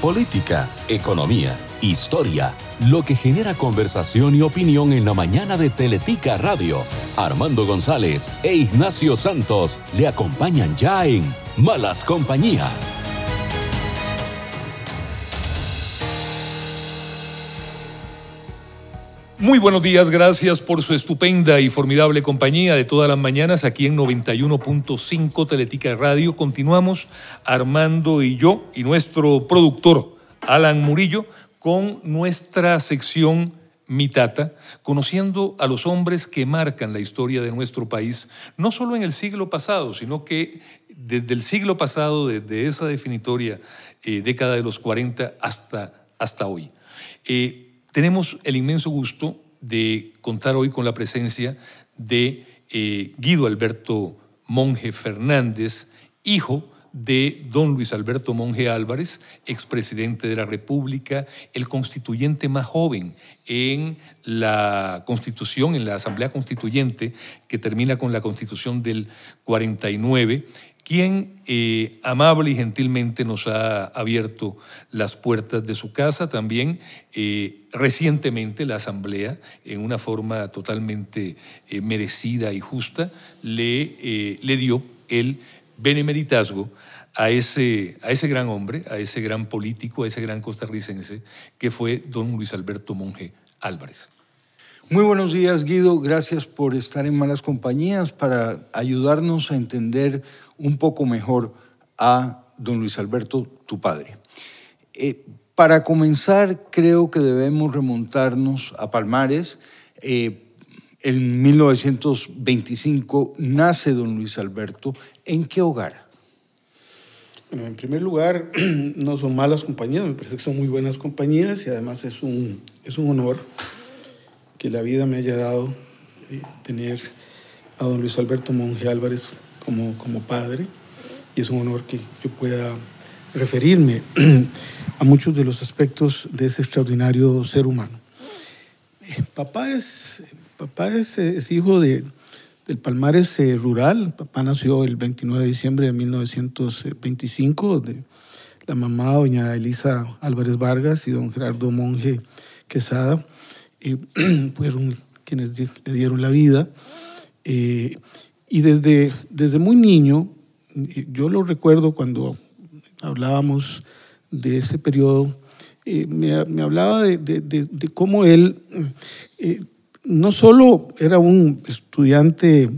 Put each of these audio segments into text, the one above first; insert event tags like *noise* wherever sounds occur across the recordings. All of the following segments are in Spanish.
política, economía, historia, lo que genera conversación y opinión en la mañana de Teletica Radio. Armando González e Ignacio Santos le acompañan ya en Malas Compañías. Muy buenos días, gracias por su estupenda y formidable compañía de todas las mañanas aquí en 91.5 Teletica Radio. Continuamos Armando y yo y nuestro productor Alan Murillo con nuestra sección Mitata, conociendo a los hombres que marcan la historia de nuestro país, no solo en el siglo pasado, sino que desde el siglo pasado, desde esa definitoria eh, década de los 40 hasta, hasta hoy. Eh, tenemos el inmenso gusto de contar hoy con la presencia de eh, Guido Alberto Monje Fernández, hijo de don Luis Alberto Monje Álvarez, expresidente de la República, el constituyente más joven en la Constitución, en la Asamblea Constituyente, que termina con la Constitución del 49 quien eh, amable y gentilmente nos ha abierto las puertas de su casa. También eh, recientemente la Asamblea, en una forma totalmente eh, merecida y justa, le, le dio el benemeritazgo a ese, a ese gran hombre, a ese gran político, a ese gran costarricense, que fue don Luis Alberto Monge Álvarez. Muy buenos días, Guido. Gracias por estar en Malas Compañías para ayudarnos a entender un poco mejor a don Luis Alberto, tu padre. Eh, para comenzar, creo que debemos remontarnos a Palmares. Eh, en 1925 nace don Luis Alberto. ¿En qué hogar? Bueno, en primer lugar, *clears throat* no son malas compañías, me parece que son muy buenas compañías y además es un, es un honor que la vida me haya dado eh, tener a don Luis Alberto Monge Álvarez como, como padre y es un honor que yo pueda referirme *clears throat* a muchos de los aspectos de ese extraordinario ser humano. Papá es, papá es, es hijo de, del Palmares eh, rural. Papá nació el 29 de diciembre de 1925 de la mamá, doña Elisa Álvarez Vargas y don Gerardo Monge Quesada. Eh, *clears throat* fueron quienes le dieron la vida. Eh, y desde, desde muy niño, yo lo recuerdo cuando hablábamos de ese periodo, eh, me, hablaba de, cómo él eh, no solo era un estudiante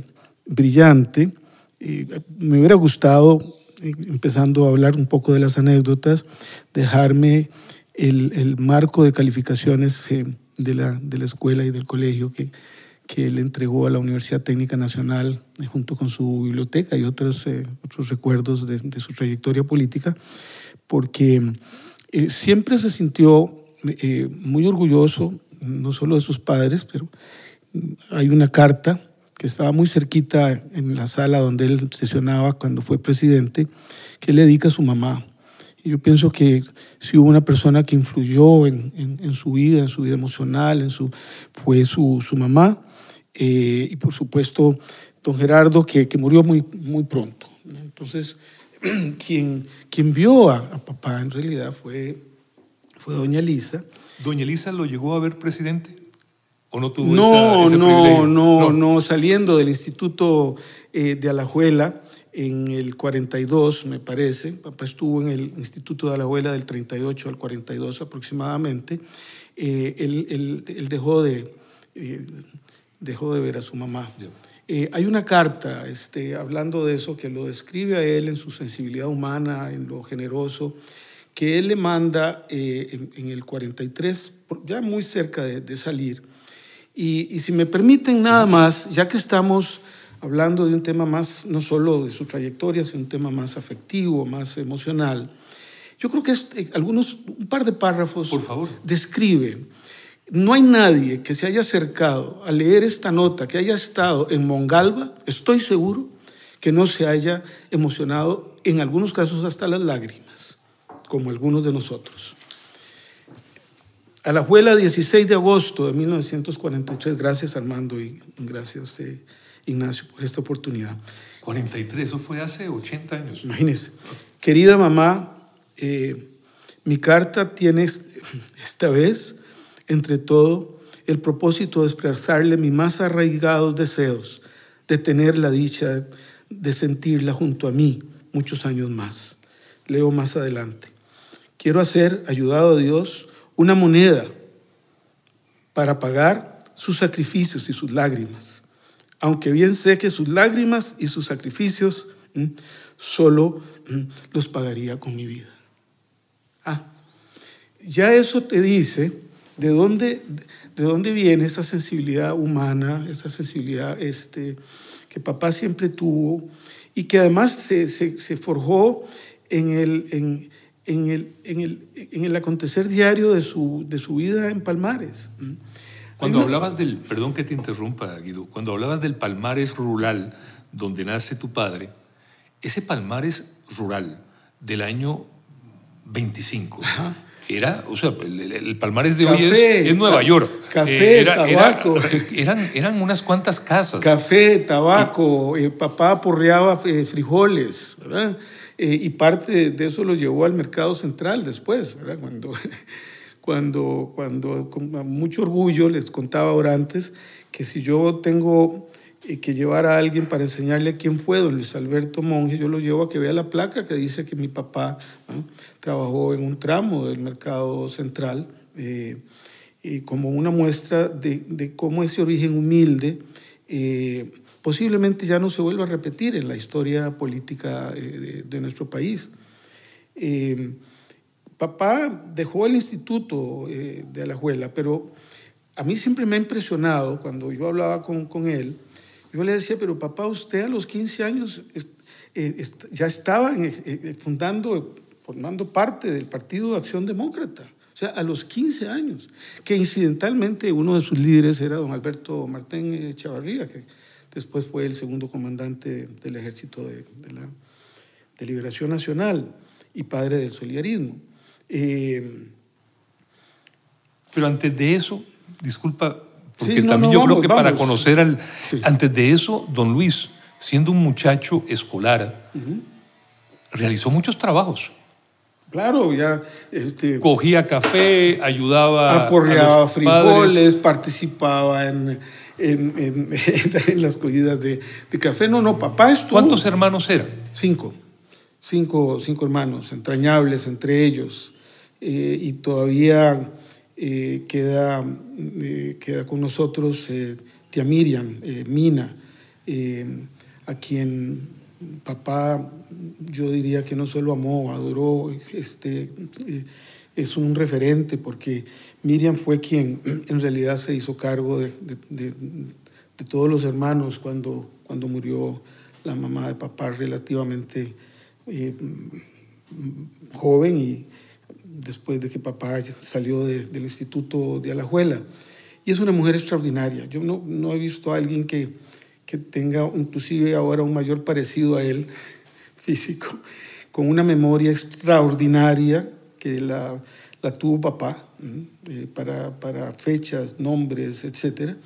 brillante, eh, me hubiera gustado, empezando a hablar un poco de las anécdotas, dejarme el, el marco de calificaciones de la, de la escuela y del colegio que, que él entregó a la Universidad Técnica Nacional eh, junto con su biblioteca y otros, eh, otros recuerdos de, su trayectoria política, porque eh, siempre se sintió muy orgulloso, no solo de sus padres, pero mm, hay una carta que estaba muy cerquita en la sala donde él sesionaba cuando fue presidente, que le dedica a su mamá. Y yo pienso que si hubo una persona que influyó en, en, su vida, en su vida emocional, en su, fue su, su mamá. Eh, y por supuesto don Gerardo, que, que, murió muy, muy pronto. Entonces, *clears throat* quien, quien vio a, papá en realidad fue, fue doña Elisa. ¿Doña Elisa lo llegó a ver presidente? ¿O no tuvo no, esa, no, no, no, saliendo del Instituto eh, de Alajuela en el 42, me parece. Papá estuvo en el Instituto de Alajuela del 38 al 42 aproximadamente. Eh, él, él, él, dejó de, dejó de ver a su mamá. Eh, hay una carta este, hablando de eso que lo describe a él en su sensibilidad humana, en lo generoso, que él le manda eh, en, el 43, ya muy cerca de, salir. Y, si me permiten nada más, ya que estamos hablando de un tema más, no solo de su trayectoria, sino un tema más afectivo, más emocional, yo creo que eh, algunos, un par de párrafos Por favor. describen no hay nadie que se haya acercado a leer esta nota, que haya estado en Mongalva, estoy seguro que no se haya emocionado, en algunos casos hasta las lágrimas, como algunos de nosotros. A la juela 16 de agosto de 1943, gracias Armando y gracias eh, Ignacio por esta oportunidad. 43, eso fue hace 80 años. Imagínense. Querida mamá, eh, Mi carta tiene *laughs* esta vez, entre todo, el propósito de expresarle mis más arraigados deseos de tener la dicha de sentirla junto a mí muchos años más. Leo más adelante. Quiero hacer, ayudado a Dios, una moneda para pagar sus sacrificios y sus lágrimas. Aunque bien sé que sus lágrimas y sus sacrificios solo los pagaría con mi vida. Ah, ya eso te dice de dónde, de dónde viene esa sensibilidad humana, esa sensibilidad este, que papá siempre tuvo y que además se, se, forjó en el, en, en, el, en, el, en el acontecer diario de su, de su vida en Palmares. Cuando hablabas del, perdón que te interrumpa, Guido, cuando hablabas del Palmares rural donde nace tu padre, ese Palmares rural del año 25, era, o sea, el, Palmares de hoy es, Nueva York. Café, eh, tabaco. *laughs* eran, eran unas cuantas casas. Café, tabaco, eh, papá porreaba eh, frijoles, ¿verdad? y parte de eso lo llevó al mercado central después, ¿verdad? Cuando, *laughs* cuando, cuando con mucho orgullo les contaba ahora antes que si yo tengo que llevar a alguien para enseñarle quién fue don Luis Alberto Monge, yo lo llevo a que vea la placa que dice que mi papá trabajó en un tramo del mercado central, eh, y como una muestra de, de, cómo ese origen humilde eh, posiblemente ya no se vuelva a repetir en la historia política eh, de, nuestro país. papá dejó el instituto de Alajuela, pero a mí siempre me ha impresionado cuando yo hablaba con, con él, yo le decía, pero papá, usted a los 15 años eh, ya estaba eh, eh, fundando, formando parte del Partido Acción Demócrata. O sea, a los 15 años. Que incidentalmente uno de sus líderes era don Alberto Martín Chavarría, que después fue el segundo comandante del Ejército de, la de Liberación Nacional y padre del solidarismo. pero antes de eso, disculpa porque también yo creo que para conocer al... Antes de eso, don Luis, siendo un muchacho escolar, realizó muchos trabajos. Claro, ya... Este, Cogía café, ayudaba aporreaba frijoles, participaba en, en, *laughs* en, las cogidas de, de, café. No, no, papá estuvo... ¿Cuántos hermanos eran? Cinco. Cinco, cinco hermanos, entrañables entre ellos. Eh, y todavía eh, queda, eh, queda con nosotros eh, tía Miriam, Mina, a quien papá yo diría que no solo amó, adoró, este, es un referente porque Miriam fue quien *clears throat* en realidad se hizo cargo de, de, de todos los hermanos cuando, cuando murió la mamá de papá relativamente joven y después de que papá salió del instituto de Alajuela. Y es una mujer extraordinaria. Yo no, no he visto a alguien que, que tenga inclusive ahora un mayor parecido a él *laughs* físico, con una memoria extraordinaria que la, tuvo papá eh, para, para, fechas, nombres, etc.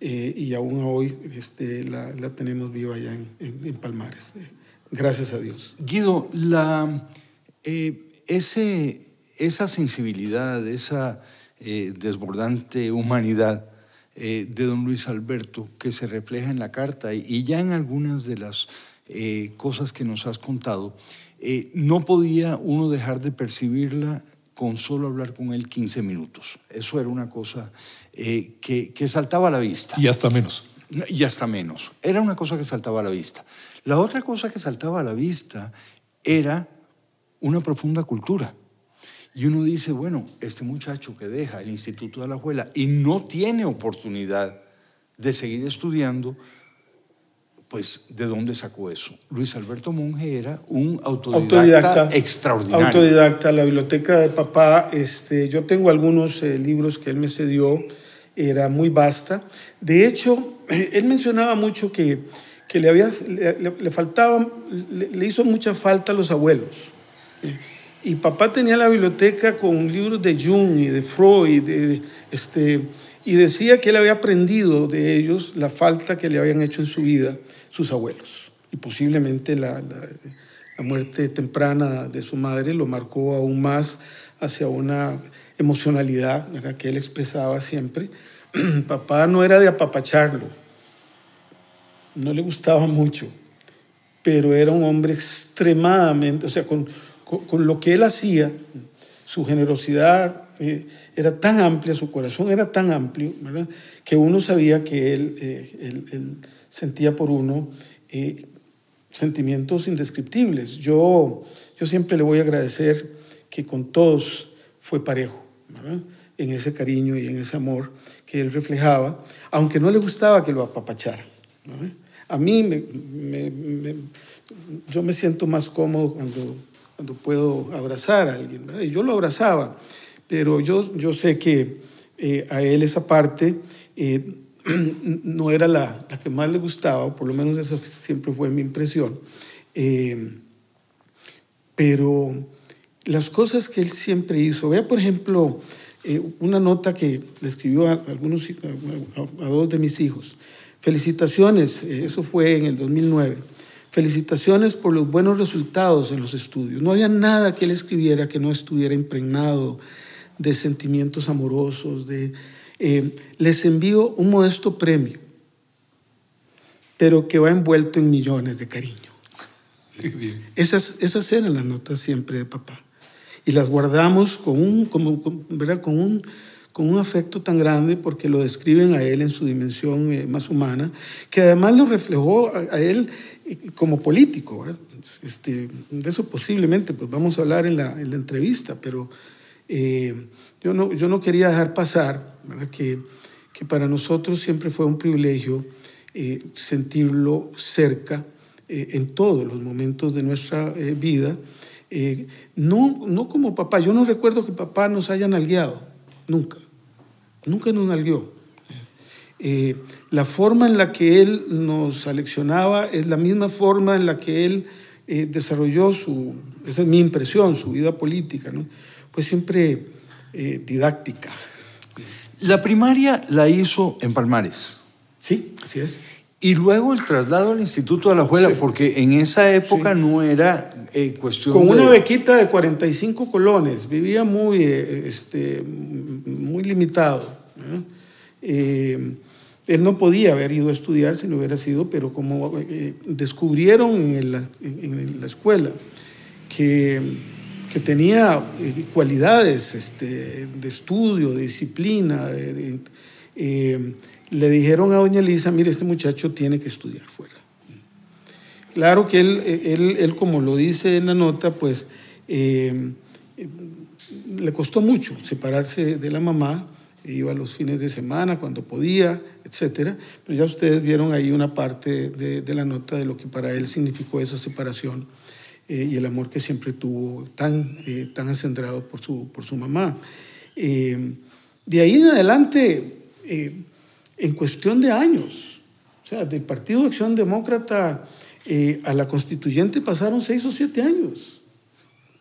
Eh, y aún hoy este, la, la, tenemos viva allá en, en, Palmares. Eh, gracias a Dios. Guido, la, ese esa sensibilidad, esa eh, desbordante humanidad eh, de don Luis Alberto que se refleja en la carta y, ya en algunas de las eh, cosas que nos has contado, no podía uno dejar de percibirla con solo hablar con él 15 minutos. Eso era una cosa que, que saltaba a la vista. Y hasta menos. Y hasta menos. Era una cosa que saltaba a la vista. La otra cosa que saltaba a la vista era una profunda cultura. Y uno dice, bueno, este muchacho que deja el Instituto de la Juela y no tiene oportunidad de seguir estudiando, pues ¿de dónde sacó eso? Luis Alberto Monge era un autodidacta, extraordinario. Autodidacta, la biblioteca de papá, este, yo tengo algunos eh, libros que él me cedió, era muy vasta. De hecho, *clears throat* él mencionaba mucho que, que le, había, le, faltaba, le, hizo mucha falta a los abuelos. Y papá tenía la biblioteca con libros de Jung y de Freud, de, este, y decía que él había aprendido de ellos la falta que le habían hecho en su vida sus abuelos. Y posiblemente la, muerte temprana de su madre lo marcó aún más hacia una emocionalidad que él expresaba siempre. *clears throat* papá no era de apapacharlo, no le gustaba mucho, pero era un hombre extremadamente, o sea, con, con, lo que él hacía, su generosidad eh, era tan amplia, su corazón era tan amplio, que uno sabía que él, eh, él, sentía por uno eh, sentimientos indescriptibles. Yo, yo siempre le voy a agradecer que con todos fue parejo, en ese cariño y en ese amor que él reflejaba, aunque no le gustaba que lo apapachara. A mí me, yo me siento más cómodo cuando, cuando puedo abrazar a alguien. Yo lo abrazaba, pero yo, yo sé que eh, a él esa parte eh, *clears throat* no era la, la, que más le gustaba, por lo menos esa siempre fue mi impresión. Eh, pero las cosas que él siempre hizo, vea por ejemplo una nota que le escribió a, algunos, a dos de mis hijos. Felicitaciones, eso fue en el 2009. Felicitaciones por los buenos resultados en los estudios. No había nada que él escribiera que no estuviera impregnado de sentimientos amorosos. De, eh, les envío un modesto premio, pero que va envuelto en millones de cariño. Esas, esas eran las notas siempre de papá. Y las guardamos con un, como, ¿verdad? con un con un afecto tan grande porque lo describen a él en su dimensión eh, más humana, que además lo reflejó a, él eh, como político. Este, de eso posiblemente pues vamos a hablar en la, en la entrevista, pero eh, yo, no, yo no quería dejar pasar Que, que para nosotros siempre fue un privilegio sentirlo cerca en todos los momentos de nuestra vida. no, no como papá, yo no recuerdo que papá nos haya nalgueado, nunca. Nunca nos nalguió. Eh, la forma en la que él nos aleccionaba es la misma forma en la que él eh, desarrolló su, esa es mi impresión, su vida política, ¿no? Pues siempre eh, didáctica. La primaria la hizo en Palmares. Sí, así es. Y luego el traslado al Instituto de la Juela, porque en esa época no era eh, cuestión Con una bequita de 45 colones, vivía muy, eh, este, muy limitado. Eh, él no podía haber ido a estudiar si no hubiera sido, pero como descubrieron en la, en la escuela que, que tenía cualidades este, de estudio, de disciplina, de, le dijeron a doña Elisa, mire, este muchacho tiene que estudiar fuera. Claro que él, él, él como lo dice en la nota, pues eh, le costó mucho separarse de la mamá, iba los fines de semana cuando podía, etc. Pero ya ustedes vieron ahí una parte de, la nota de lo que para él significó esa separación eh, y el amor que siempre tuvo tan, eh, tan acendrado por su, por su mamá. de ahí en adelante en cuestión de años. O sea, del Partido de Acción Demócrata eh, a la constituyente pasaron seis o siete años.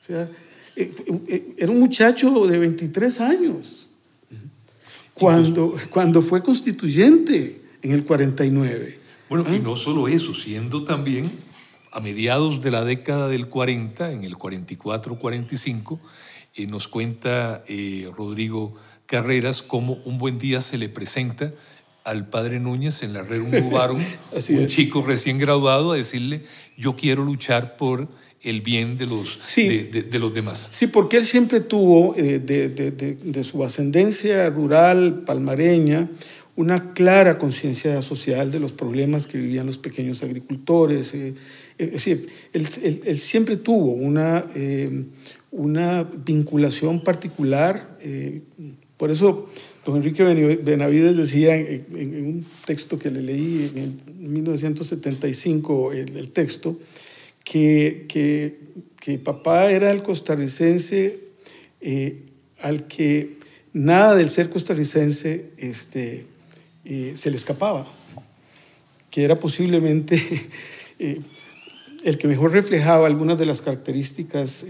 O sea, eh, eh, era un muchacho de 23 años cuando, cuando fue constituyente en el 49. Bueno, y ¿Ah? no solo eso, siendo también a mediados de la década del 40, en el 44-45, nos cuenta Rodrigo Carreras cómo un buen día se le presenta al padre Núñez en la red *laughs* un chico recién graduado, a decirle, yo quiero luchar por el bien de los, de, los demás. Sí, porque él siempre tuvo, eh, de, su ascendencia rural, palmareña, una clara conciencia social de los problemas que vivían los pequeños agricultores. Eh, es decir, él, siempre tuvo una, eh, una vinculación particular. por eso Don Enrique Benavides decía en, un texto que le leí en 1975, el, texto, que, que, papá era el costarricense eh, al que nada del ser costarricense este, eh, se le escapaba, que era posiblemente *laughs* eh, el que mejor reflejaba algunas de las características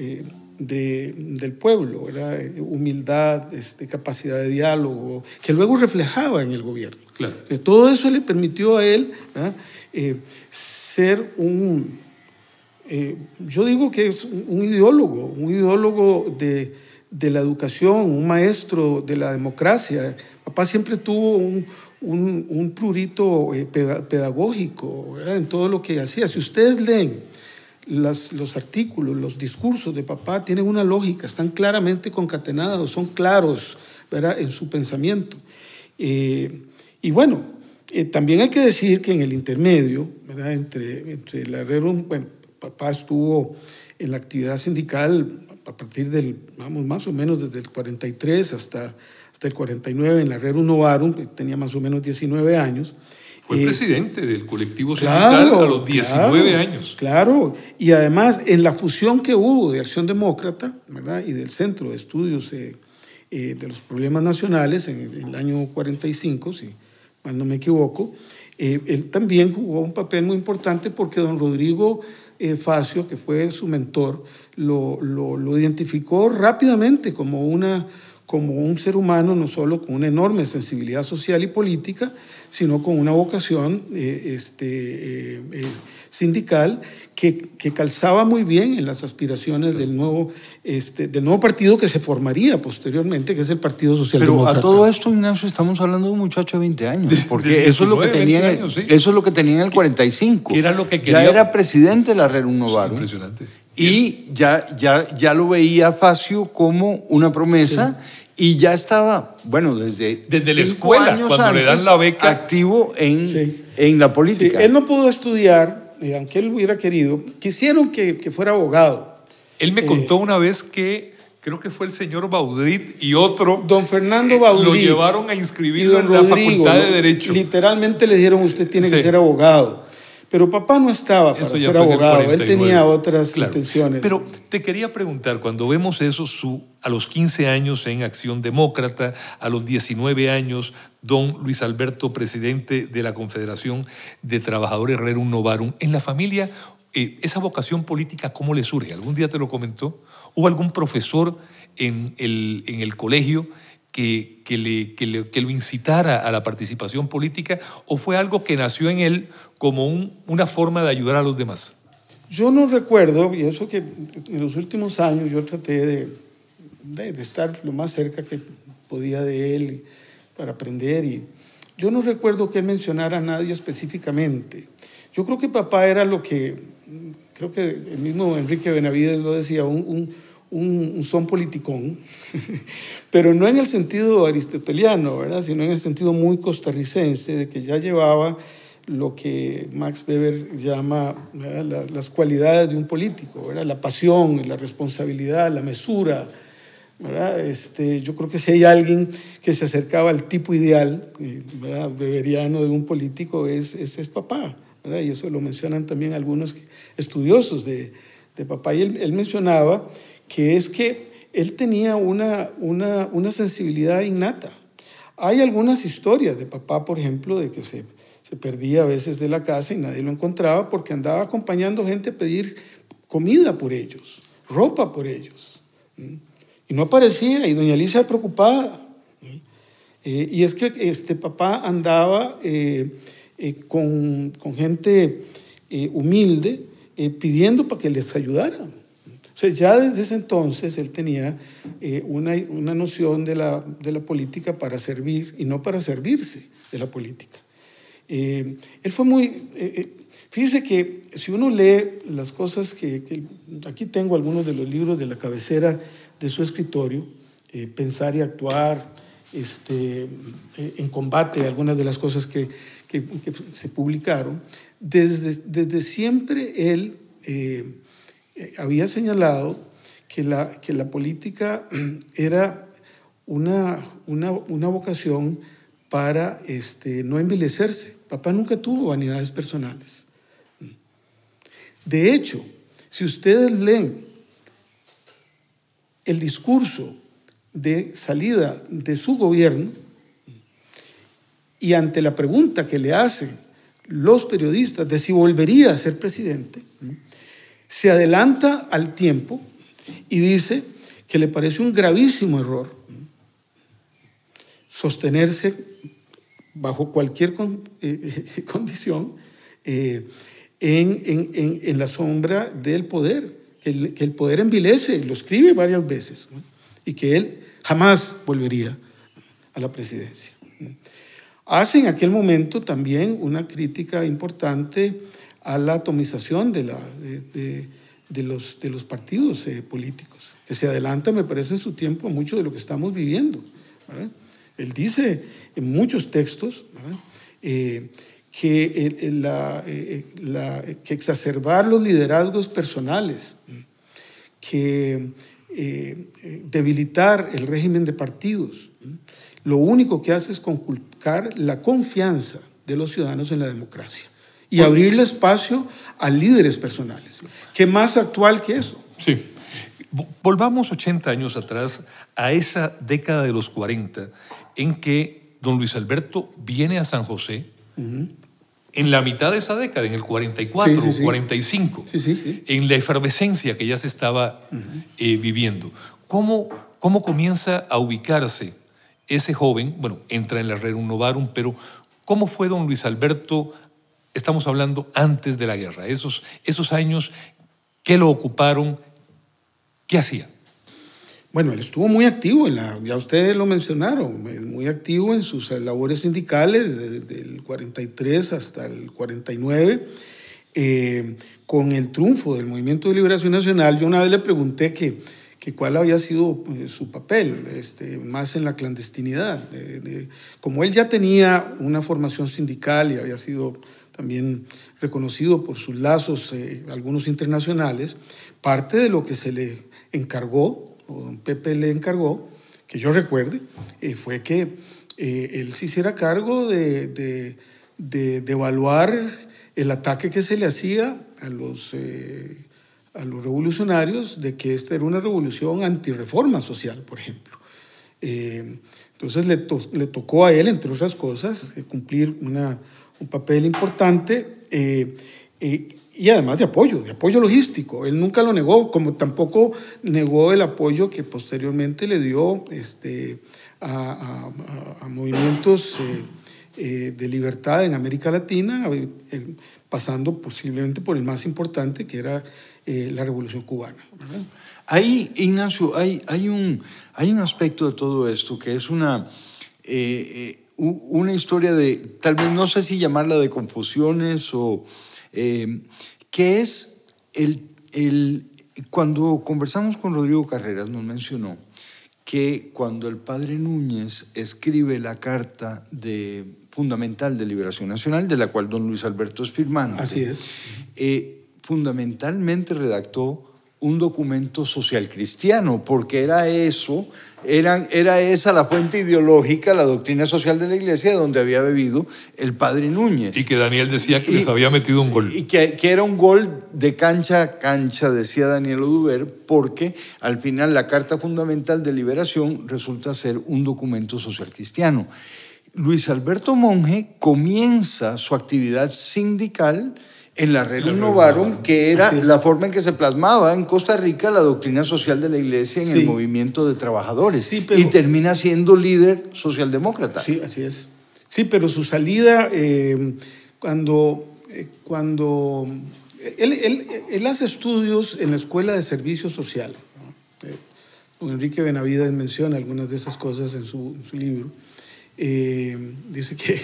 del pueblo, era humildad, este, capacidad de diálogo, que luego reflejaba en el gobierno. Claro. Todo eso le permitió a él eh, ser un, eh, yo digo que es un ideólogo, un ideólogo de, de la educación, un maestro de la democracia. Papá siempre tuvo un, un, prurito eh, pedagógico en todo lo que hacía. Si ustedes leen los artículos, los discursos de papá, tienen una lógica, están claramente concatenados, son claros en su pensamiento. Eh, y bueno, eh, también hay que decir que en el intermedio, entre, entre la herrero, bueno, papá estuvo en la actividad sindical a partir del, vamos, más o menos desde el 43 hasta, hasta el 49 en la Herrero Novarum, tenía más o menos 19 años. Fue eh, presidente del colectivo sindical a los 19 años. Claro, y además en la fusión que hubo de Acción Demócrata ¿verdad? y del Centro de Estudios eh, eh, de los Problemas Nacionales en, en, el año 45, si mal no me equivoco, él también jugó un papel muy importante porque don Rodrigo eh, Facio, que fue su mentor, lo, lo, identificó rápidamente como, una, como un ser humano, no solo con una enorme sensibilidad social y política, sino con una vocación eh, este, eh, sindical que, que, calzaba muy bien en las aspiraciones del nuevo, este, del nuevo partido que se formaría posteriormente, que es el Partido Socialdemócrata. Pero a todo esto, Ignacio, estamos hablando de un muchacho de 20 años, *laughs* porque eso, es lo que tenía, eso es lo que tenía en el 45. ¿Qué era lo que quería? Ya era presidente de la Red Novaro. Impresionante. Y ya, ya, ya lo veía Facio como una promesa. Y ya estaba, bueno, desde, desde la escuela, cuando le dan la beca. Activo en, en la política. Él no pudo estudiar eh, aunque él hubiera querido, quisieron que, que fuera abogado. Él me contó eh, una vez que creo que fue el señor Baudrit y otro. Don Fernando Baudrit. lo llevaron a inscribirlo en la Facultad de Derecho. Literalmente le dijeron, usted tiene que ser abogado. Pero papá no estaba para ser abogado, él tenía otras intenciones. Pero te quería preguntar, cuando vemos eso, su, a los 15 años en Acción Demócrata, a los 19 años, don Luis Alberto, presidente de la Confederación de Trabajadores Rerum Novarum, en la familia, eh, esa vocación política, ¿cómo le surge? ¿Algún día te lo comentó? ¿Hubo algún profesor en el, en el colegio que, que, le, que, lo incitara a la participación política o fue algo que nació en él como un, una forma de ayudar a los demás? Yo no recuerdo, y eso que en los últimos años yo traté de, de, de estar lo más cerca que podía de él para aprender y yo no recuerdo que él mencionara a nadie específicamente. Yo creo que papá era lo que, creo que el mismo Enrique Benavides lo decía, un, un un, son politicón, *laughs* pero no en el sentido aristoteliano, ¿verdad? sino en el sentido muy costarricense, de que ya llevaba lo que Max Weber llama las cualidades de un político, ¿verdad? la pasión, la responsabilidad, la mesura. ¿Verdad? Este, yo creo que si hay alguien que se acercaba al tipo ideal ¿verdad? beberiano de un político, es, es, es papá. ¿verdad? Y eso lo mencionan también algunos estudiosos de, de papá. Y él, él mencionaba que es que él tenía una, una, una sensibilidad innata. Hay algunas historias de papá, por ejemplo, de que se, se perdía a veces de la casa y nadie lo encontraba porque andaba acompañando gente a pedir comida por ellos, ropa por ellos. Y no aparecía, y doña Alicia preocupada. Eh, y es que este papá andaba eh, eh, con, con, gente humilde pidiendo para que les ayudaran ya desde ese entonces él tenía eh, una, una, noción de la, de la, política para servir y no para servirse de la política. Eh, él fue muy... Eh, fíjese que si uno lee las cosas que, Aquí tengo algunos de los libros de la cabecera de su escritorio, Pensar y Actuar, este, en combate, algunas de las cosas que, que, se publicaron, desde, desde siempre él eh, había señalado que la, que la política era una, una, una vocación para este, no envilecerse. Papá nunca tuvo vanidades personales. De hecho, si ustedes leen el discurso de salida de su gobierno y ante la pregunta que le hacen los periodistas de si volvería a ser presidente, se adelanta al tiempo y dice que le parece un gravísimo error sostenerse bajo cualquier eh, *laughs* condición eh, en, la sombra del poder, que el, poder envilece, lo escribe varias veces. y que él jamás volvería a la presidencia. Hace en aquel momento también una crítica importante a la atomización de, la, de, los, de los, partidos eh, políticos, que se adelanta, me parece, en su tiempo mucho de lo que estamos viviendo. Él dice en muchos textos eh, que, la, eh, la, que exacerbar los liderazgos personales, que debilitar el régimen de partidos, lo único que hace es conculcar la confianza de los ciudadanos en la democracia y abrirle espacio a líderes personales. ¿Qué más actual que eso? Sí. Volvamos 80 años atrás a esa década de los 40 en que don Luis Alberto viene a San José en la mitad de esa década, en el 44, 45, en la efervescencia que ya se estaba eh, viviendo. ¿Cómo, ¿Cómo comienza a ubicarse ese joven, bueno, entra en la Rerum Novarum, pero ¿cómo fue don Luis Alberto? Estamos hablando antes de la guerra, esos, esos años, ¿qué lo ocuparon? ¿Qué hacía? Bueno, él estuvo muy activo, en la, ya ustedes lo mencionaron, muy activo en sus labores sindicales desde el 43 hasta el 49. Eh, con el triunfo del Movimiento de Liberación Nacional, yo una vez le pregunté que que cuál había sido eh, su papel, este, más en la clandestinidad. como él ya tenía una formación sindical y había sido también reconocido por sus lazos, eh, algunos internacionales, parte de lo que se le encargó, Pepe le encargó, que yo recuerde, eh, fue que él se hiciera cargo de, de, evaluar el ataque que se le hacía a los a los revolucionarios de que esta era una revolución antirreforma social, por ejemplo. Eh, entonces le, le, tocó a él, entre otras cosas, eh, cumplir una, un papel importante eh, y además de apoyo, de apoyo logístico. Él nunca lo negó, como tampoco negó el apoyo que posteriormente le dio este, a, a, a movimientos de libertad en América Latina, pasando posiblemente por el más importante, que era eh, la Revolución Cubana. Ahí, Ignacio, hay, hay, un, hay un aspecto de todo esto que es una, eh, eh, una historia de, tal vez no sé si llamarla de confusiones o, que es el, el, cuando conversamos con Rodrigo Carreras nos mencionó que cuando el padre Núñez escribe la carta de, fundamental de Liberación Nacional, de la cual don Luis Alberto es firmante, Así es. fundamentalmente redactó un documento social cristiano, porque era eso, era, era esa la fuente ideológica, la doctrina social de la iglesia, donde había bebido el padre Núñez. Y que Daniel decía que les había metido un gol. Y que, que, era un gol de cancha a cancha, decía Daniel Oduber, porque al final la Carta Fundamental de Liberación resulta ser un documento social cristiano. Luis Alberto Monge comienza su actividad sindical en la Rerum Novarum, que era la forma en que se plasmaba en Costa Rica la doctrina social de la iglesia en el movimiento de trabajadores. y termina siendo líder socialdemócrata. Sí, así es. Sí, pero su salida, eh, cuando, eh, cuando él, hace estudios en la Escuela de Servicio Social. Eh, Enrique Benavides menciona algunas de esas cosas en su, libro. dice que,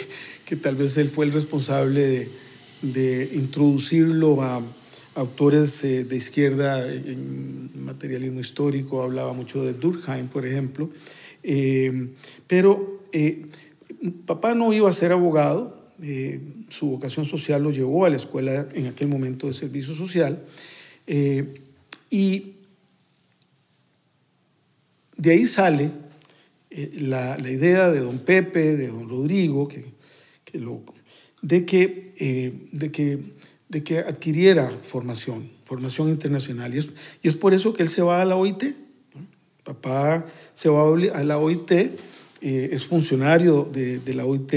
que tal vez él fue el responsable de de introducirlo a autores eh, de izquierda en materialismo histórico, hablaba mucho de Durkheim, por ejemplo, eh, pero eh, papá no iba a ser abogado, su vocación social lo llevó a la escuela en aquel momento de servicio social, y de ahí sale la, idea de don Pepe, de don Rodrigo, que, que lo de que, eh, de que, de que adquiriera formación, formación internacional. Y es, y es por eso que él se va a la OIT. Papá se va a la OIT, eh, es funcionario de, de, la OIT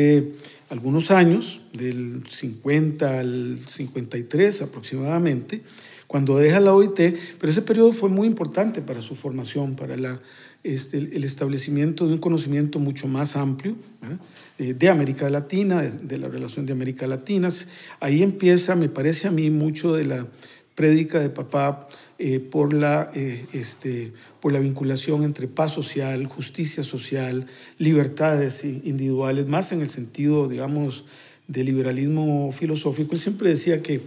algunos años, del 50 al 53 aproximadamente, cuando deja la OIT, pero ese periodo fue muy importante para su formación, para la, este, el establecimiento de un conocimiento mucho más amplio eh, de América Latina, de, la relación de América Latina. Ahí empieza, me parece a mí, mucho de la prédica de papá por, la, este, por la vinculación entre paz social, justicia social, libertades individuales, más en el sentido, digamos, de liberalismo filosófico. Él siempre decía que,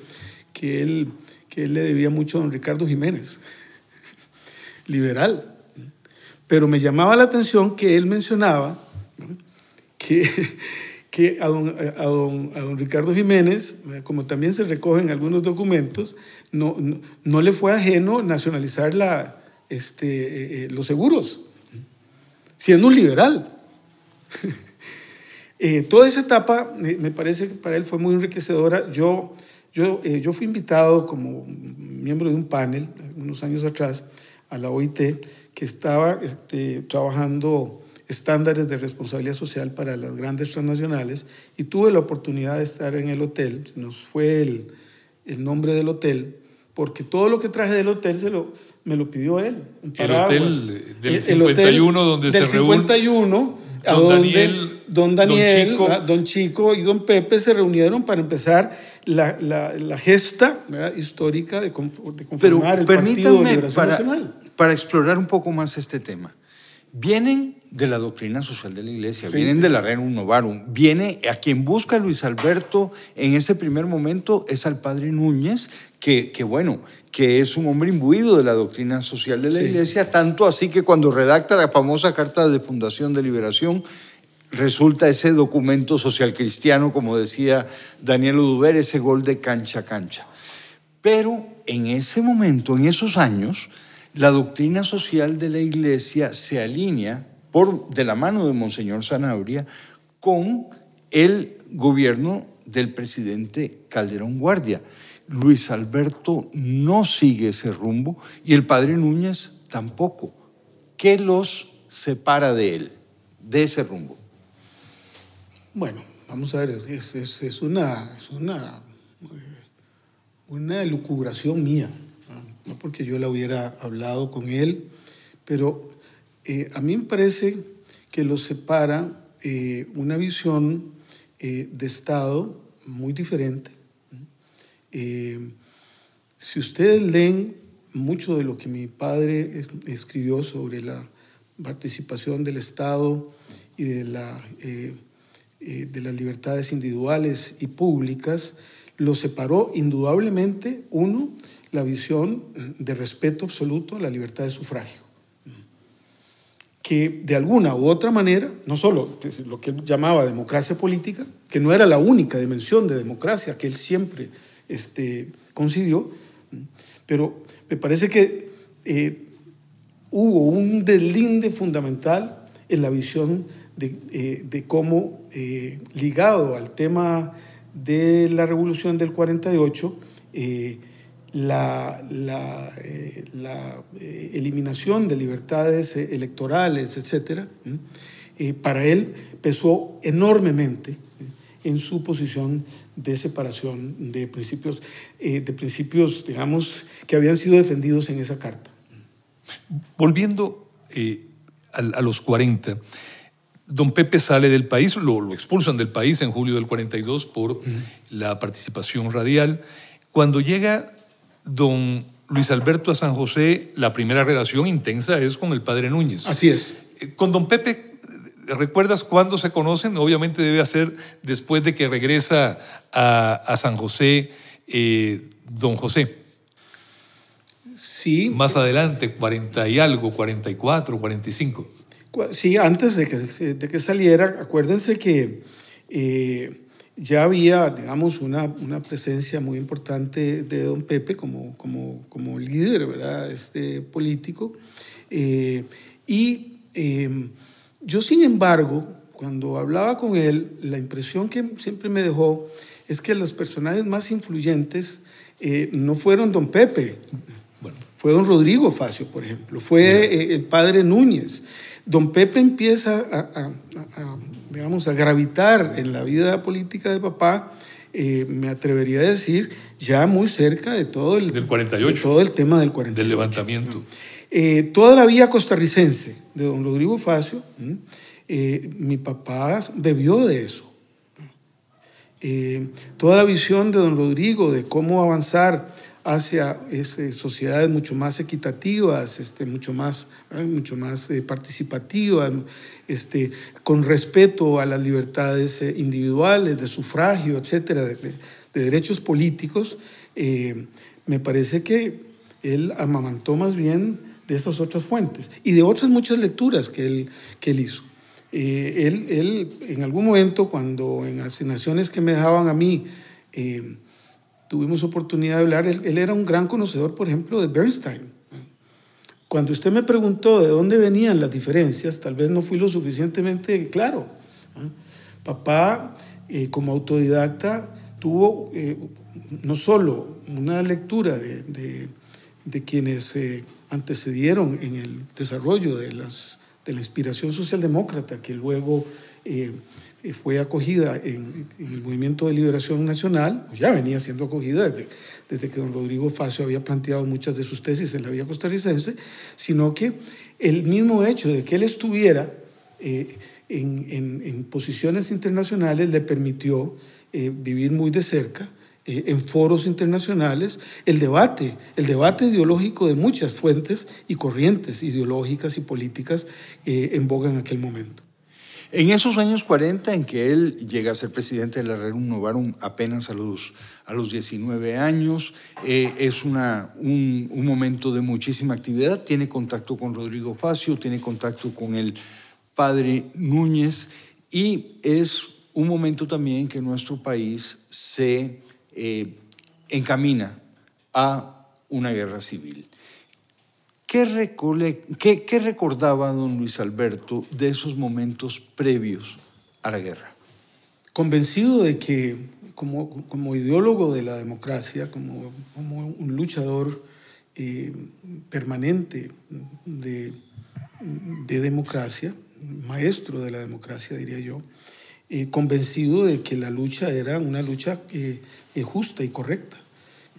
que, él, que él le debía mucho a don Ricardo Jiménez, *laughs* liberal. Pero me llamaba la atención que él mencionaba que, *laughs* que a don, a, don, Ricardo Jiménez, como también se recoge en algunos documentos, no, no, le fue ajeno nacionalizar la, este, eh, eh, los seguros, siendo un liberal. *laughs* Eh, toda esa etapa me parece que para él fue muy enriquecedora. Yo, yo, yo fui invitado como miembro de un panel unos años atrás a la OIT que estaba este, trabajando estándares de responsabilidad social para las grandes transnacionales y tuve la oportunidad de estar en el hotel, nos fue el, el nombre del hotel, porque todo lo que traje del hotel se lo, me lo pidió él. el hotel del 51 donde se 51, a don Daniel, don, Daniel don Chico. y don Pepe se reunieron para empezar la, la, la gesta histórica de, de conformar el Partido de Liberación para, Nacional. Para explorar un poco más este tema. Vienen de la doctrina social de la Iglesia, vienen de la Rerum Novarum, viene a quien busca Luis Alberto en ese primer momento es al padre Núñez, que, que bueno, que es un hombre imbuido de la doctrina social de la Iglesia, tanto así que cuando redacta la famosa Carta de Fundación de Liberación, resulta ese documento social cristiano, como decía Daniel Uduber, ese gol de cancha a cancha. Pero en ese momento, en esos años, la doctrina social de la Iglesia se alinea de la mano de Monseñor Zanabria con el gobierno del presidente Calderón Guardia. Luis Alberto no sigue ese rumbo y el padre Núñez tampoco. ¿Qué los separa de él, de ese rumbo? Bueno, vamos a ver, es, es, una, es una, una elucubración mía no porque yo la hubiera hablado con él, pero eh, a mí me parece que lo separa eh, una visión eh, de Estado muy diferente. si ustedes leen mucho de lo que mi padre escribió sobre la participación del Estado y de, la, de las libertades individuales y públicas, lo separó indudablemente, uno, la visión de respeto absoluto a la libertad de sufragio, que de alguna u otra manera, no solo lo que él llamaba democracia política, que no era la única dimensión de democracia que él siempre este, concibió, pero me parece que eh, hubo un deslinde fundamental en la visión de, eh, cómo, eh, ligado al tema de la revolución del 48, la, la, eh, la eh, eliminación de libertades eh, electorales, etc., para él pesó enormemente en su posición de separación de principios, de principios, digamos, que habían sido defendidos en esa carta. Volviendo a, a, los 40, don Pepe sale del país, lo, lo, expulsan del país en julio del 42 por la participación radial. Cuando llega don Luis Alberto a San José, la primera relación intensa es con el padre Núñez. Así es. Eh, con don Pepe, ¿recuerdas cuándo se conocen? Obviamente debe ser después de que regresa a, San José eh, don José. Sí. Más adelante, 40 y algo, 44, 45. Sí, antes de que, de que saliera, acuérdense que eh, ya había, digamos, una, una, presencia muy importante de don Pepe como, como, como líder ¿verdad? Este, político. Eh, y eh, yo, sin embargo, cuando hablaba con él, la impresión que siempre me dejó es que los personajes más influyentes eh, no fueron don Pepe, bueno. fue don Rodrigo Facio, por ejemplo, fue el padre Núñez. Don Pepe empieza a, digamos, a gravitar en la vida política de papá, eh, me atrevería a decir, ya muy cerca de todo el, del 48, todo el tema del 48. Del levantamiento. Eh, toda la vía costarricense de don Rodrigo Facio, eh, mi papá bebió de eso. toda la visión de don Rodrigo de cómo avanzar hacia este, sociedades mucho más equitativas, este, mucho más, mucho más eh, participativas, este, con respeto a las libertades eh, individuales, de sufragio, etcétera, de, derechos políticos, eh, me parece que él amamantó más bien de esas otras fuentes y de otras muchas lecturas que él, que él hizo. él, él, en algún momento, cuando en asignaciones que me dejaban a mí, tuvimos oportunidad de hablar, él, era un gran conocedor, por ejemplo, de Bernstein. Cuando usted me preguntó de dónde venían las diferencias, tal vez no fui lo suficientemente claro. Papá, eh, como autodidacta, tuvo eh, no solo una lectura de, de, quienes eh, antecedieron en el desarrollo de, las, de la inspiración socialdemócrata, que luego fue acogida en, el Movimiento de Liberación Nacional, pues ya venía siendo acogida desde, desde que don Rodrigo Facio había planteado muchas de sus tesis en la vía costarricense, sino que el mismo hecho de que él estuviera eh, en, en, posiciones internacionales le permitió eh, vivir muy de cerca eh, en foros internacionales el debate, el debate ideológico de muchas fuentes y corrientes ideológicas y políticas en boga en aquel momento. En esos años 40 en que él llega a ser presidente de la Renovaron apenas a los, a los 19 años, eh, es una, un, momento de muchísima actividad, tiene contacto con Rodrigo Facio, tiene contacto con el padre Núñez y es un momento también que nuestro país se eh, encamina a una guerra civil. ¿Qué, recordaba don Luis Alberto de esos momentos previos a la guerra? Convencido de que como, ideólogo de la democracia, como, un luchador eh, permanente de, democracia, maestro de la democracia, diría yo, eh, convencido de que la lucha era una lucha eh, justa y correcta,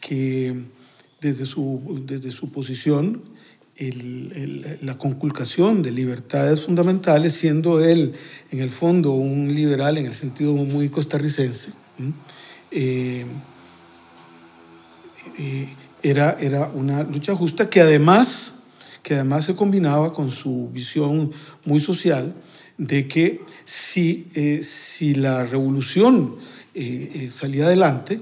que desde su, desde su posición la conculcación de libertades fundamentales, siendo él en el fondo un liberal en el sentido muy costarricense, eh, eh, era, era una lucha justa que además, que además se combinaba con su visión muy social de que si, eh, si la revolución salía adelante,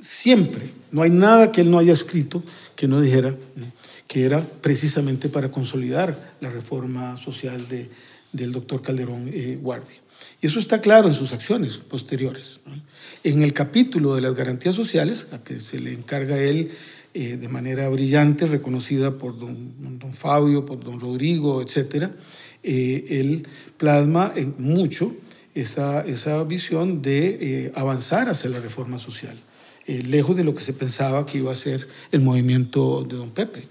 siempre, no hay nada que él no haya escrito que no dijera que era precisamente para consolidar la reforma social de, del doctor Calderón eh, Guardia. Y eso está claro en sus acciones posteriores. En el capítulo de las garantías sociales, a que se le encarga él eh, de manera brillante, reconocida por don, don, Fabio, por don Rodrigo, etc., eh, él plasma en mucho esa, esa visión de avanzar hacia la reforma social, lejos de lo que se pensaba que iba a ser el movimiento de don Pepe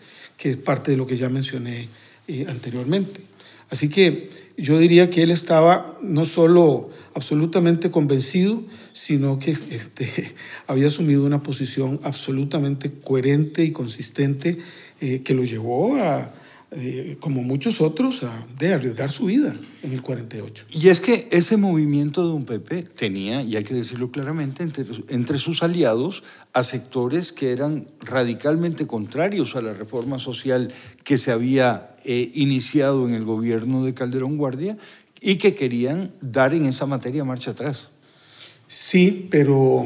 que es parte de lo que ya mencioné eh, anteriormente. Así que yo diría que él estaba no solo absolutamente convencido, sino que este, *laughs* había asumido una posición absolutamente coherente y consistente eh, que lo llevó a, eh, como muchos otros, a, de arriesgar su vida en el 48. Y es que ese movimiento de un Pepe tenía, y hay que decirlo claramente, entre, entre sus aliados a sectores que eran radicalmente contrarios a la reforma social que se había eh, iniciado en el gobierno de Calderón Guardia y que querían dar en esa materia marcha atrás. Sí, pero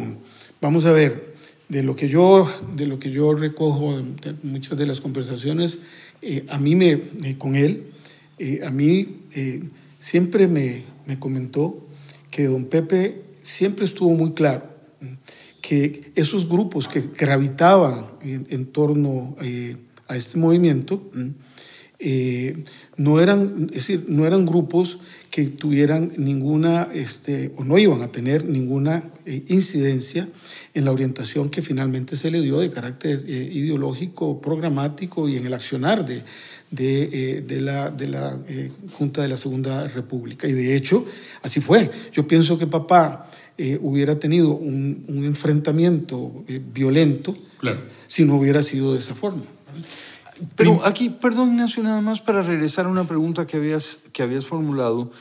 vamos a ver, de lo que yo, de lo que yo recojo de muchas de las conversaciones, eh, a mí me, con él, eh, a mí eh, siempre me, me, comentó que don Pepe siempre estuvo muy claro que esos grupos que gravitaban en, torno a este movimiento no, eran, es decir, no eran grupos que tuvieran ninguna, este, o no iban a tener ninguna incidencia en la orientación que finalmente se le dio de carácter eh, ideológico, programático y en el accionar de, de, eh, la, de la eh, Junta de la Segunda República. Y de hecho, así fue. Yo pienso que papá hubiera tenido un, un enfrentamiento violento si no hubiera sido de esa forma. Pero aquí, perdón Ignacio, nada más para regresar a una pregunta que habías, que habías formulado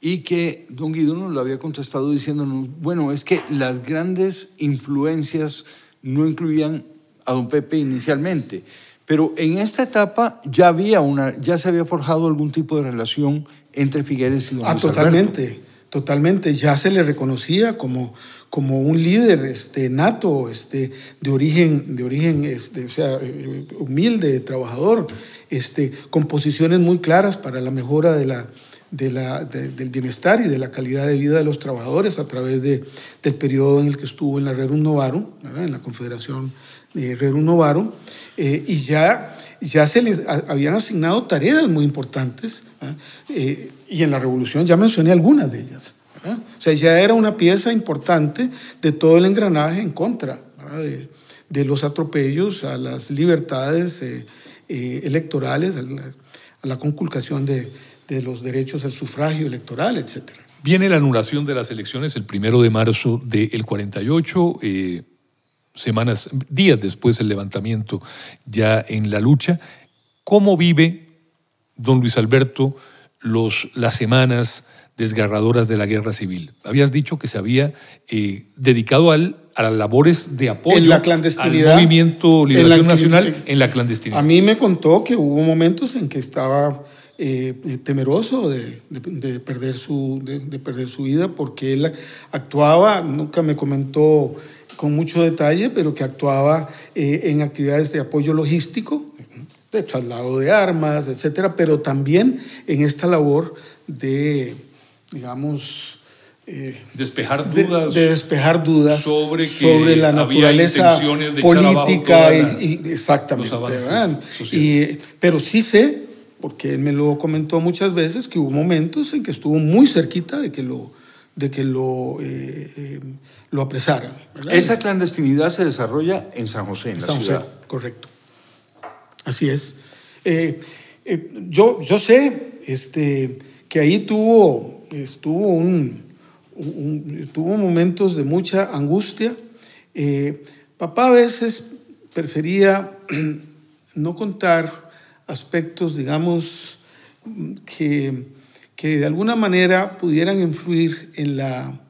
y que don Guido nos lo había contestado diciéndonos, bueno, es que las grandes influencias no incluían a don Pepe inicialmente. Pero en esta etapa ya había una, ya se había forjado algún tipo de relación entre Figueres y don Ah, Luis totalmente, Alberto. totalmente. Ya se le reconocía como, como un líder este, nato, este, de origen, de origen este, o sea, eh, humilde, trabajador, este, con posiciones muy claras para la mejora de la, de la, de- del bienestar y de la calidad de vida de los trabajadores a través de, del periodo en el que estuvo en la Rerum Novarum, en la Confederación de Rerum Novarum, eh, y ya, ya se les a- habían asignado tareas muy importantes. Eh, y en la Revolución ya mencioné algunas de ellas. O sea, ya era una pieza importante de todo el engranaje en contra de, los atropellos a las libertades eh, eh, electorales, a la, a conculcación de, los derechos al sufragio electoral, etcétera. Viene la anulación de las elecciones el primero de marzo del 48, eh, semanas, días después del levantamiento ya en la lucha. ¿Cómo vive don Luis Alberto los, las semanas desgarradoras de la guerra civil? Habías dicho que se había eh, dedicado al, a las labores de apoyo En la clandestinidad. al movimiento En Liberación la- Nacional en la clandestinidad. A mí me contó que hubo momentos en que estaba eh, temeroso de, de- de perder su, de, de perder su vida porque él actuaba, nunca me comentó con mucho detalle, pero que actuaba eh, en actividades de apoyo logístico, de traslado de armas, etcétera, pero también en esta labor de, digamos, eh, Despejar de, dudas. de despejar dudas sobre que sobre la naturaleza de política toda y, la- y- exactamente pero sí sé porque él me lo comentó muchas veces que hubo momentos en que estuvo muy cerquita de que lo de que lo eh, eh, lo apresaran ¿verdad? Esa clandestinidad se desarrolla en San José, en la San José, ciudad. correcto. Así es. Eh, eh, yo, yo sé este, que ahí tuvo, estuvo un, un- tuvo momentos de mucha angustia. Eh, papá a veces prefería *clears throat* no contar aspectos, digamos, que, que de alguna manera pudieran influir en la,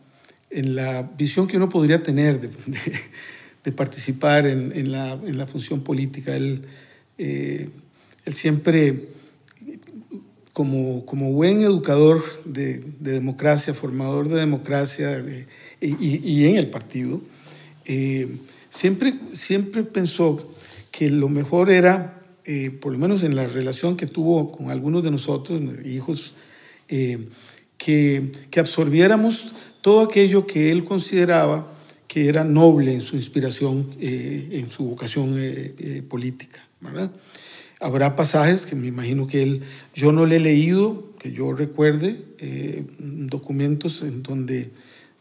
en la visión que uno podría tener de, *laughs* de- participar en, en la, en la función política. Él, eh, él siempre, como, como buen educador de, de democracia, formador de democracia de- y, y en el partido, eh, siempre, siempre pensó que lo mejor era, eh, por lo menos en la relación que tuvo con algunos de nosotros, hijos, eh, que, que absorbiéramos todo aquello que él consideraba que era noble en su inspiración, eh, en su vocación eh, eh, política. ¿verdad? Habrá pasajes que me imagino que él, yo no le he leído, que yo recuerde, eh, documentos en donde,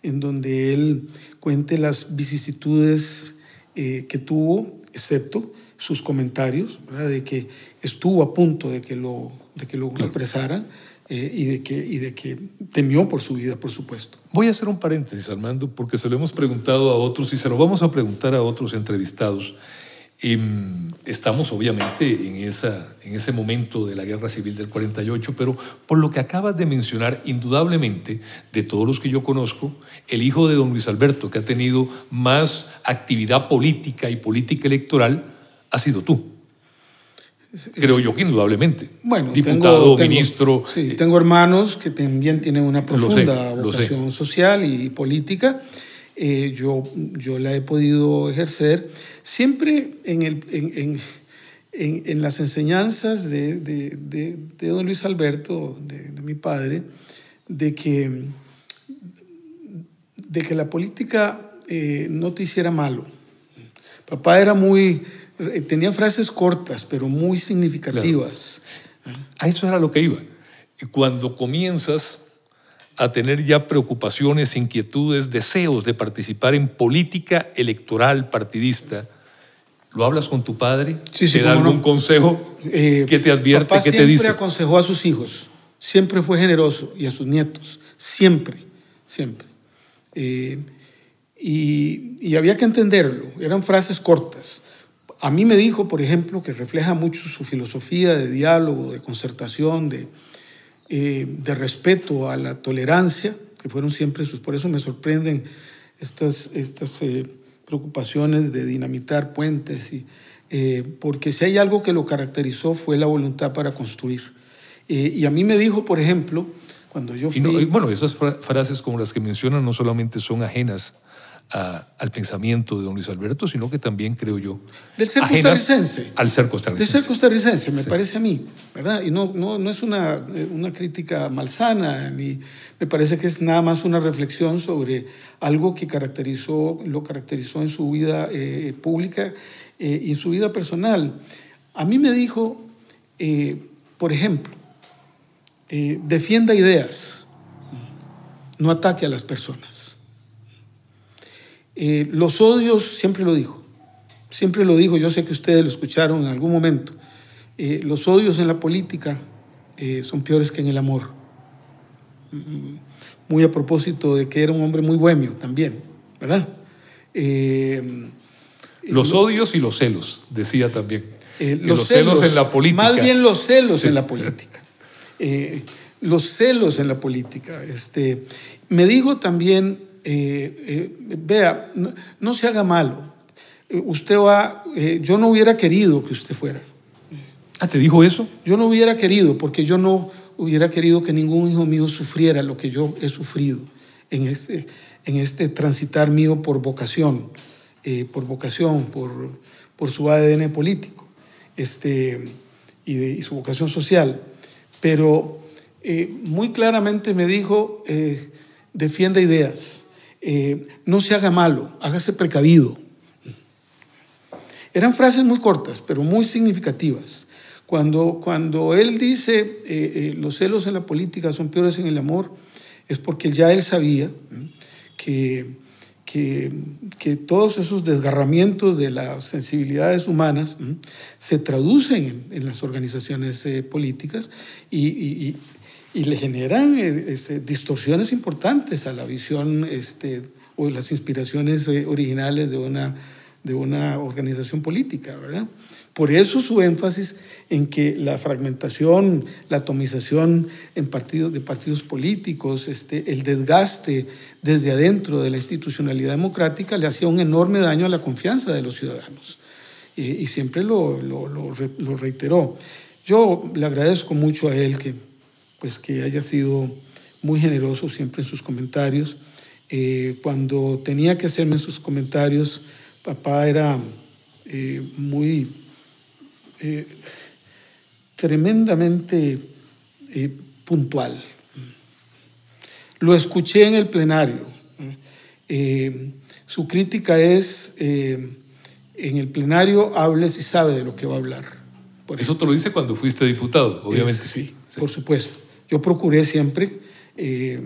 en donde él cuente las vicisitudes eh, que tuvo, excepto sus comentarios, ¿verdad? de que estuvo a punto de que lo, de que lo apresaran eh, y, de que, y de que temió por su vida, por supuesto. Voy a hacer un paréntesis, Armando, porque se lo hemos preguntado a otros y se lo vamos a preguntar a otros entrevistados. Em, estamos obviamente en, esa, en ese momento de la guerra civil del 48, pero por lo que acabas de mencionar, indudablemente, de todos los que yo conozco, el hijo de don Luis Alberto, que ha tenido más actividad política y política electoral, ha sido tú. Creo yo que indudablemente. Bueno, Diputado, tengo, tengo- ministro. sí, eh, tengo hermanos que también tienen una profunda lo sé. vocación social y política. Eh, yo, yo la he podido ejercer siempre en, el, en, en- en- las enseñanzas de, de- de- de don Luis Alberto, de, mi padre, de que, de que la política eh, no te hiciera malo. Papá era muy, eh, tenía frases cortas, pero muy significativas. A eso era lo que iba. Cuando comienzas a tener ya preocupaciones, inquietudes, deseos de participar en política electoral partidista, ¿lo hablas con tu padre? Sí, sí, ¿Te da no. consejo Eh, que te advierte, papá que te siempre dice? aconsejó a sus hijos, siempre fue generoso y a sus nietos, siempre, siempre. Eh, y, y había que entenderlo, eran frases cortas. A mí me dijo, por ejemplo, que refleja mucho su filosofía de diálogo, de concertación, de, eh, de respeto a la tolerancia, que fueron siempre sus, por eso me sorprenden estas, estas eh, preocupaciones de dinamitar puentes, y, eh, porque si hay algo que lo caracterizó fue la voluntad para construir. Eh, y a mí me dijo, por ejemplo, cuando yo fui... bueno, esas frases como las que mencionan no solamente son ajenas al pensamiento de don Luis Alberto, sino que también, creo yo, del ser costarricense. Al ser costarricense. Del ser costarricense, me parece a mí, ¿verdad? Y no, no, no es una, una crítica malsana, ni me parece que es nada más una reflexión sobre algo que caracterizó, lo caracterizó en su vida eh, pública eh, y en su vida personal. A mí me dijo, eh, por ejemplo, defienda ideas, no ataque a las personas. Eh, los odios, siempre lo dijo, siempre lo dijo, yo sé que ustedes lo escucharon en algún momento, eh, los odios en la política eh, son peores que en el amor. Mm, muy a propósito de que era un hombre muy bohemio también, ¿verdad? los odios y los celos, decía también. los, celos, en la política. Más bien los celos en la política. los celos en la política. Este, me dijo también eh, eh, vea, no, se haga malo. Eh, usted va, yo no hubiera querido que usted fuera. Ah, ¿te dijo eso? Yo no hubiera querido, porque yo no hubiera querido que ningún hijo mío sufriera lo que yo he sufrido en este, en este transitar mío por vocación, por vocación, por, por su ADN político este, y, de, su vocación social. Pero muy claramente me dijo, defienda ideas eh, no se haga malo, hágase precavido. Eran frases muy cortas, pero muy significativas. Cuando, cuando él dice eh, eh, los celos en la política son peores en el amor, es porque ya él sabía que, que, todos esos desgarramientos de las sensibilidades humanas se traducen en, las organizaciones políticas y, y le generan eh, este, distorsiones importantes a la visión este, o las inspiraciones eh, originales de una, de una organización política, ¿verdad? Por eso su énfasis en que la fragmentación, la atomización en partidos, de partidos políticos, este, el desgaste desde adentro de la institucionalidad democrática le hacía un enorme daño a la confianza de los ciudadanos. Y, siempre lo, lo, lo reiteró. Yo le agradezco mucho a él que pues que haya sido muy generoso siempre en sus comentarios. Eh, cuando tenía que hacerme sus comentarios, papá era eh, muy eh, tremendamente puntual. Lo escuché en el plenario. su crítica es, en el plenario hable si sabe de lo que va a hablar. Por Eso te lo dice cuando fuiste diputado, obviamente. sí, por supuesto. Yo procuré siempre, eh,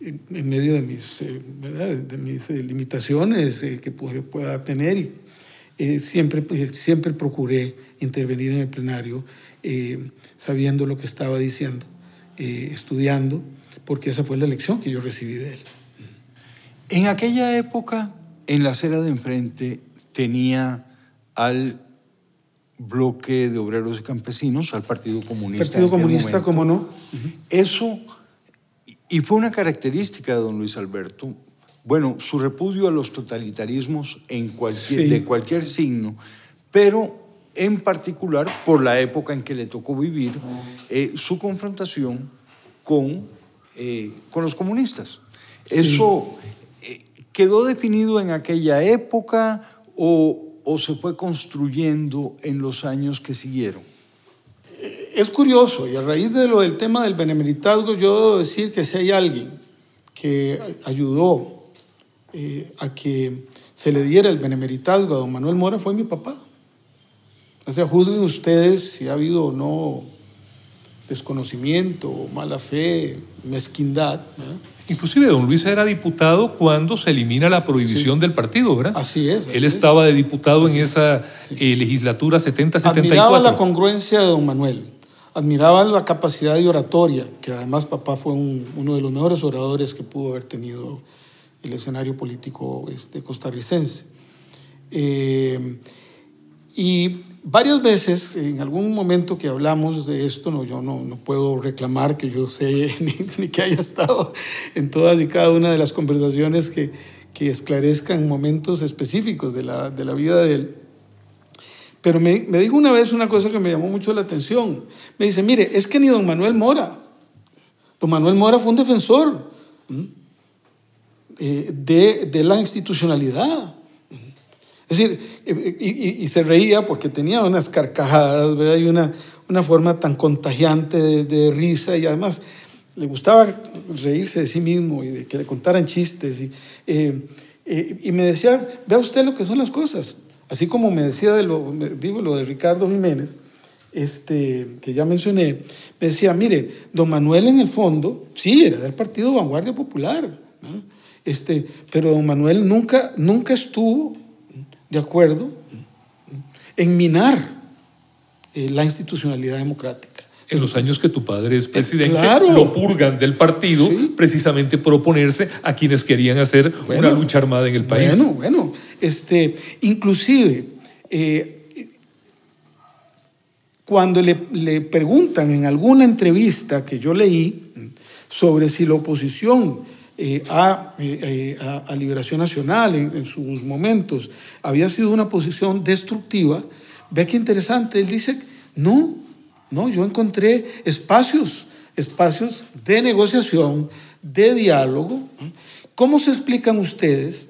en medio de mis, eh, De mis eh, limitaciones que pueda tener, siempre, siempre procuré intervenir en el plenario sabiendo lo que estaba diciendo, estudiando, porque esa fue la lección que yo recibí de él. En aquella época, en la acera de enfrente, tenía al bloque de obreros y campesinos al Partido Comunista. Partido Comunista, ¿cómo no? Eso, y fue una característica de don Luis Alberto, bueno, su repudio a los totalitarismos en cualquier, de cualquier signo, pero en particular por la época en que le tocó vivir, eh, su confrontación con, eh, con los comunistas. Eso eh, quedó definido en aquella época o o se fue construyendo en los años que siguieron? Es curioso, y a raíz de lo del tema del benemeritazgo, yo debo decir que si hay alguien que ayudó eh, a que se le diera el benemeritazgo a don Manuel Mora fue mi papá. O sea, juzguen ustedes si ha habido o no desconocimiento, mala fe, mezquindad. Inclusive don Luis era diputado cuando se elimina la prohibición del partido, ¿verdad? Así es. Él estaba de diputado en esa eh, legislatura 70-74. Admiraba la congruencia de don Manuel, admiraba la capacidad de oratoria, que además papá fue uno de los mejores oradores que pudo haber tenido el escenario político este, costarricense. Eh, y varias veces, en algún momento que hablamos de esto, no, yo no, no puedo reclamar que yo sé *laughs* ni, que haya estado en todas y cada una de las conversaciones que, que esclarezcan momentos específicos de la, de la vida de él. Pero me, me, dijo una vez una cosa que me llamó mucho la atención. Me dice, mire, es que ni don Manuel Mora, don Manuel Mora fue un defensor eh, de, de, la institucionalidad. Es decir, eh, y, y, se reía porque tenía unas carcajadas, ¿verdad? Y una, una forma tan contagiante de, de, risa y además le gustaba reírse de sí mismo y de que le contaran chistes. Y, eh, eh, y me decía, vea usted lo que son las cosas. Así como me decía de lo, digo, lo de Ricardo Jiménez, este, que ya mencioné, me decía, mire, don Manuel en el fondo, sí, era del Partido Vanguardia Popular, ¿no? este, pero don Manuel nunca, nunca estuvo de acuerdo en minar eh, la institucionalidad democrática. En los años que tu padre es presidente, claro. lo purgan del partido sí. precisamente por oponerse a quienes querían hacer bueno, una lucha armada en el país. Bueno, bueno, este, inclusive eh, cuando le, le, preguntan en alguna entrevista que yo leí sobre si la oposición eh, a, eh, a, Liberación Nacional en, sus momentos había sido una posición destructiva, ve qué interesante, él dice, no, no, yo encontré espacios, espacios de negociación, de diálogo. ¿Cómo se explican ustedes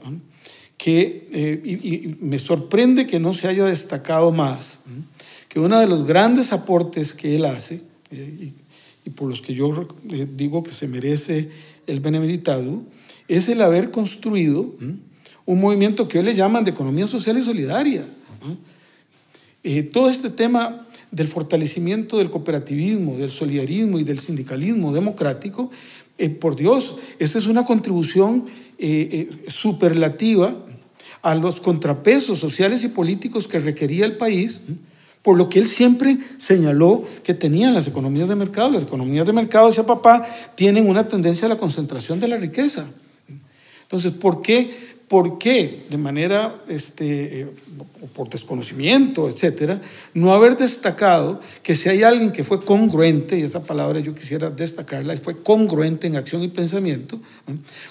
que, eh, y, me sorprende que no se haya destacado más, que uno de los grandes aportes que él hace, eh, y, por los que yo eh, digo que se merece el benemeritario, es el haber construido un movimiento que hoy le llaman de economía social y solidaria. Eh, todo este tema del fortalecimiento del cooperativismo, del solidarismo y del sindicalismo democrático, eh, por Dios, esa es una contribución eh, eh, superlativa a los contrapesos sociales y políticos que requería el país, por lo que él siempre señaló que tenían las economías de mercado. Las economías de mercado, decía papá, tienen una tendencia a la concentración de la riqueza. Entonces, ¿por qué ¿Por qué, de manera, este, eh, por desconocimiento, etcétera, no haber destacado que si hay alguien que fue congruente, y esa palabra yo quisiera destacarla, fue congruente en acción y pensamiento,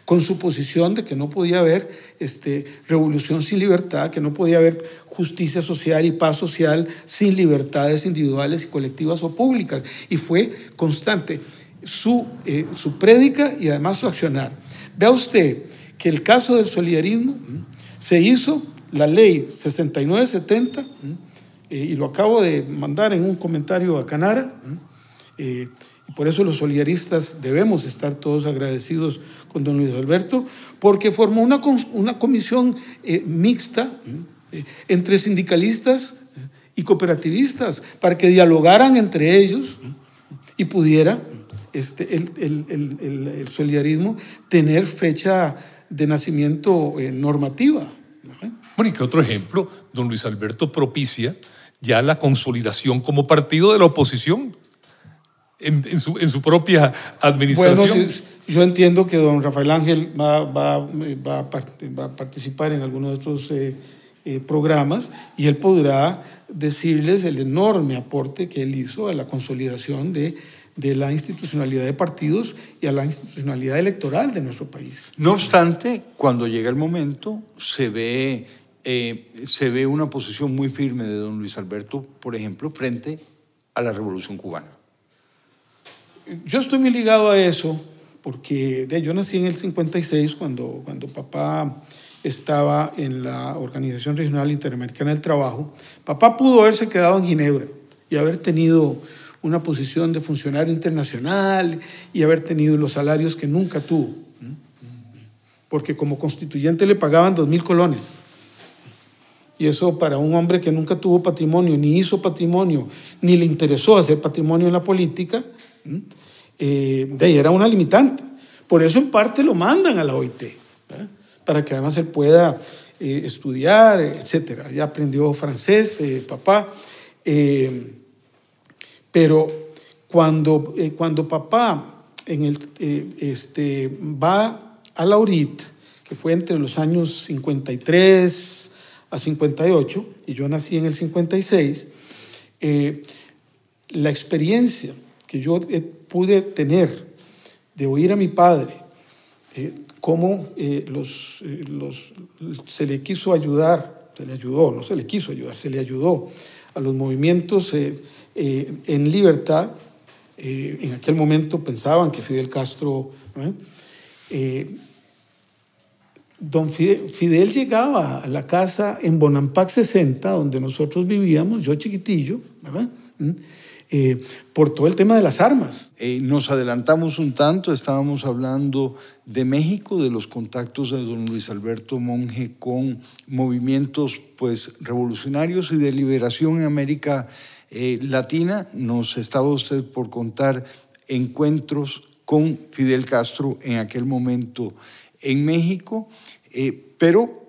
con su posición de que no podía haber este, revolución sin libertad, que no podía haber justicia social y paz social sin libertades individuales y colectivas o públicas. Y fue constante su, eh, su prédica y además su accionar. Vea usted el caso del solidarismo se hizo la ley 6970, eh, y lo acabo de mandar en un comentario a Canara, eh, y por eso los solidaristas debemos estar todos agradecidos con don Luis Alberto, porque formó una, una comisión eh, mixta entre sindicalistas y cooperativistas para que dialogaran entre ellos y pudiera este, el, el, el, el solidarismo tener fecha de nacimiento eh, normativa. Bueno, y que otro ejemplo, don Luis Alberto propicia ya la consolidación como partido de la oposición en, en, su, en su, propia administración. Bueno, sí, yo entiendo que don Rafael Ángel va, va, va, a, va a, participar en alguno de estos eh, eh, programas y él podrá decirles el enorme aporte que él hizo a la consolidación de de la institucionalidad de partidos y a la institucionalidad electoral de nuestro país. No obstante, cuando llega el momento, se ve, eh, se ve una posición muy firme de don Luis Alberto, por ejemplo, frente a la Revolución Cubana. Yo estoy muy ligado a eso, porque de, yo nací en el 56, cuando, cuando papá estaba en la Organización Regional Interamericana del Trabajo. Papá pudo haberse quedado en Ginebra y haber tenido una posición de funcionario internacional y haber tenido los salarios que nunca tuvo. Porque como constituyente le pagaban dos mil colones. Y eso para un hombre que nunca tuvo patrimonio, ni hizo patrimonio, ni le interesó hacer patrimonio en la política, eh, de ahí era una limitante. Por eso en parte lo mandan a la OIT, ¿verdad? Para que además él pueda eh, estudiar, etc. Ya aprendió francés, eh, papá. Eh, pero cuando, cuando papá en el, este, va a la URIT, que fue entre los años 53 a 58, y yo nací en el 56, eh, la experiencia que yo pude tener de oír a mi padre cómo los, los, se le quiso ayudar, se le ayudó, no se le quiso ayudar, se le ayudó a los movimientos en libertad. en aquel momento pensaban que Fidel Castro Don Fidel, llegaba a la casa en Bonampac 60, donde nosotros vivíamos, yo chiquitillo, ¿verdad? Eh, por todo el tema de las armas. Eh, nos adelantamos un tanto, estábamos hablando de México, de los contactos de don Luis Alberto Monge con movimientos pues, revolucionarios y de liberación en América eh, Latina. Nos estaba usted por contar encuentros con Fidel Castro en aquel momento en México. Eh, pero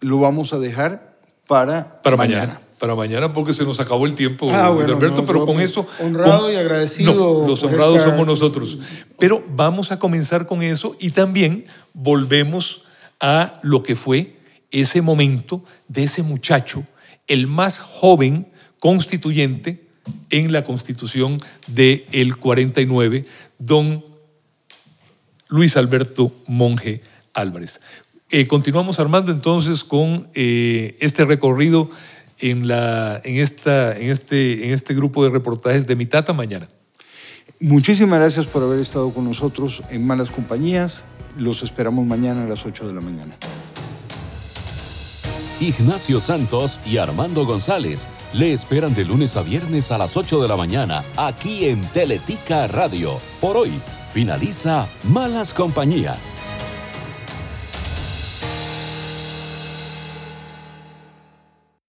lo vamos a dejar para, para mañana. Para mañana porque se nos acabó el tiempo, ah, Alberto, pero con eso... Honrado y agradecido. los honrados somos nosotros. Pero vamos a comenzar con eso y también volvemos a lo que fue ese momento de ese muchacho, el más joven constituyente en la constitución del el 49, don Luis Alberto Monge Álvarez. Eh, continuamos armando entonces con eh, este recorrido en, la, en, esta, en, este, en este grupo de reportajes de Mitata mañana. Muchísimas gracias por haber estado con nosotros en Malas Compañías. Los esperamos mañana a las 8 de la mañana. Ignacio Santos y Armando González le esperan de lunes a viernes a las 8 de la mañana aquí en Teletica Radio. Por hoy finaliza Malas Compañías.